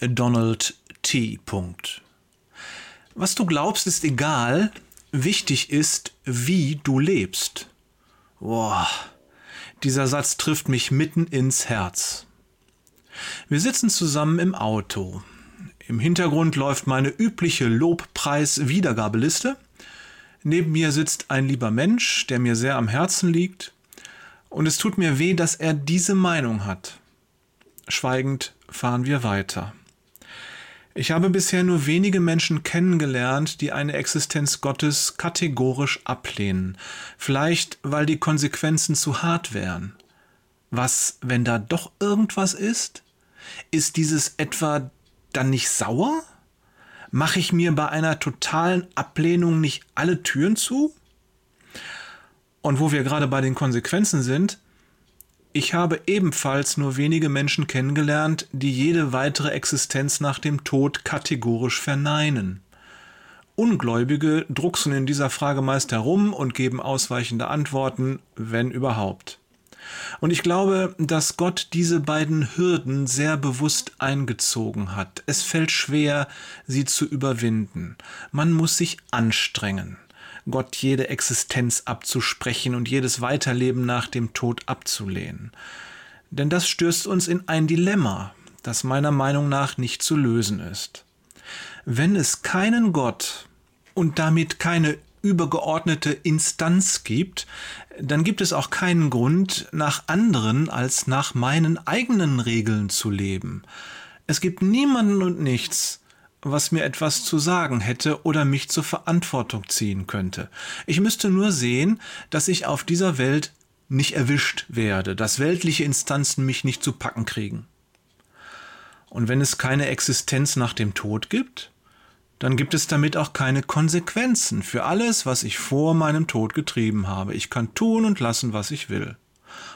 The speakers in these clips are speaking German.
Donald T. Was du glaubst, ist egal. Wichtig ist, wie du lebst. Boah, dieser Satz trifft mich mitten ins Herz. Wir sitzen zusammen im Auto. Im Hintergrund läuft meine übliche Lobpreis-Wiedergabeliste. Neben mir sitzt ein lieber Mensch, der mir sehr am Herzen liegt. Und es tut mir weh, dass er diese Meinung hat. Schweigend fahren wir weiter. Ich habe bisher nur wenige Menschen kennengelernt, die eine Existenz Gottes kategorisch ablehnen, vielleicht weil die Konsequenzen zu hart wären. Was, wenn da doch irgendwas ist? Ist dieses etwa dann nicht sauer? Mache ich mir bei einer totalen Ablehnung nicht alle Türen zu? Und wo wir gerade bei den Konsequenzen sind, ich habe ebenfalls nur wenige Menschen kennengelernt, die jede weitere Existenz nach dem Tod kategorisch verneinen. Ungläubige drucksen in dieser Frage meist herum und geben ausweichende Antworten, wenn überhaupt. Und ich glaube, dass Gott diese beiden Hürden sehr bewusst eingezogen hat. Es fällt schwer, sie zu überwinden. Man muss sich anstrengen, Gott jede Existenz abzusprechen und jedes Weiterleben nach dem Tod abzulehnen. Denn das stößt uns in ein Dilemma, das meiner Meinung nach nicht zu lösen ist. Wenn es keinen Gott und damit keine übergeordnete Instanz gibt, dann gibt es auch keinen Grund, nach anderen als nach meinen eigenen Regeln zu leben. Es gibt niemanden und nichts, was mir etwas zu sagen hätte oder mich zur Verantwortung ziehen könnte. Ich müsste nur sehen, dass ich auf dieser Welt nicht erwischt werde, dass weltliche Instanzen mich nicht zu packen kriegen. Und wenn es keine Existenz nach dem Tod gibt, dann gibt es damit auch keine Konsequenzen für alles, was ich vor meinem Tod getrieben habe. Ich kann tun und lassen, was ich will.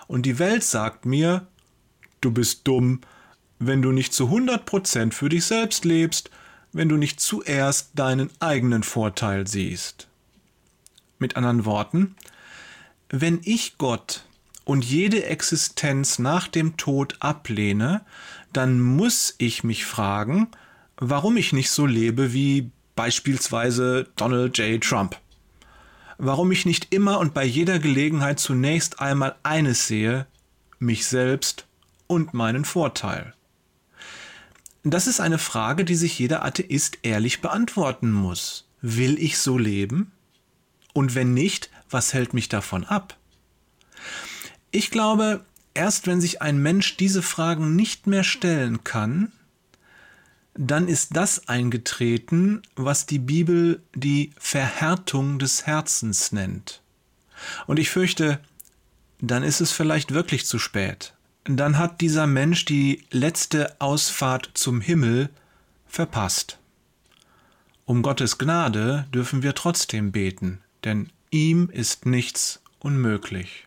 Und die Welt sagt mir, du bist dumm, wenn du nicht zu 100 Prozent für dich selbst lebst, wenn du nicht zuerst deinen eigenen Vorteil siehst. Mit anderen Worten, wenn ich Gott und jede Existenz nach dem Tod ablehne, dann muss ich mich fragen, warum ich nicht so lebe wie beispielsweise Donald J. Trump. Warum ich nicht immer und bei jeder Gelegenheit zunächst einmal eines sehe, mich selbst und meinen Vorteil. Das ist eine Frage, die sich jeder Atheist ehrlich beantworten muss. Will ich so leben? Und wenn nicht, was hält mich davon ab? Ich glaube, erst wenn sich ein Mensch diese Fragen nicht mehr stellen kann, dann ist das eingetreten, was die Bibel die Verhärtung des Herzens nennt. Und ich fürchte, dann ist es vielleicht wirklich zu spät. Dann hat dieser Mensch die letzte Ausfahrt zum Himmel verpasst. Um Gottes Gnade dürfen wir trotzdem beten, denn ihm ist nichts unmöglich.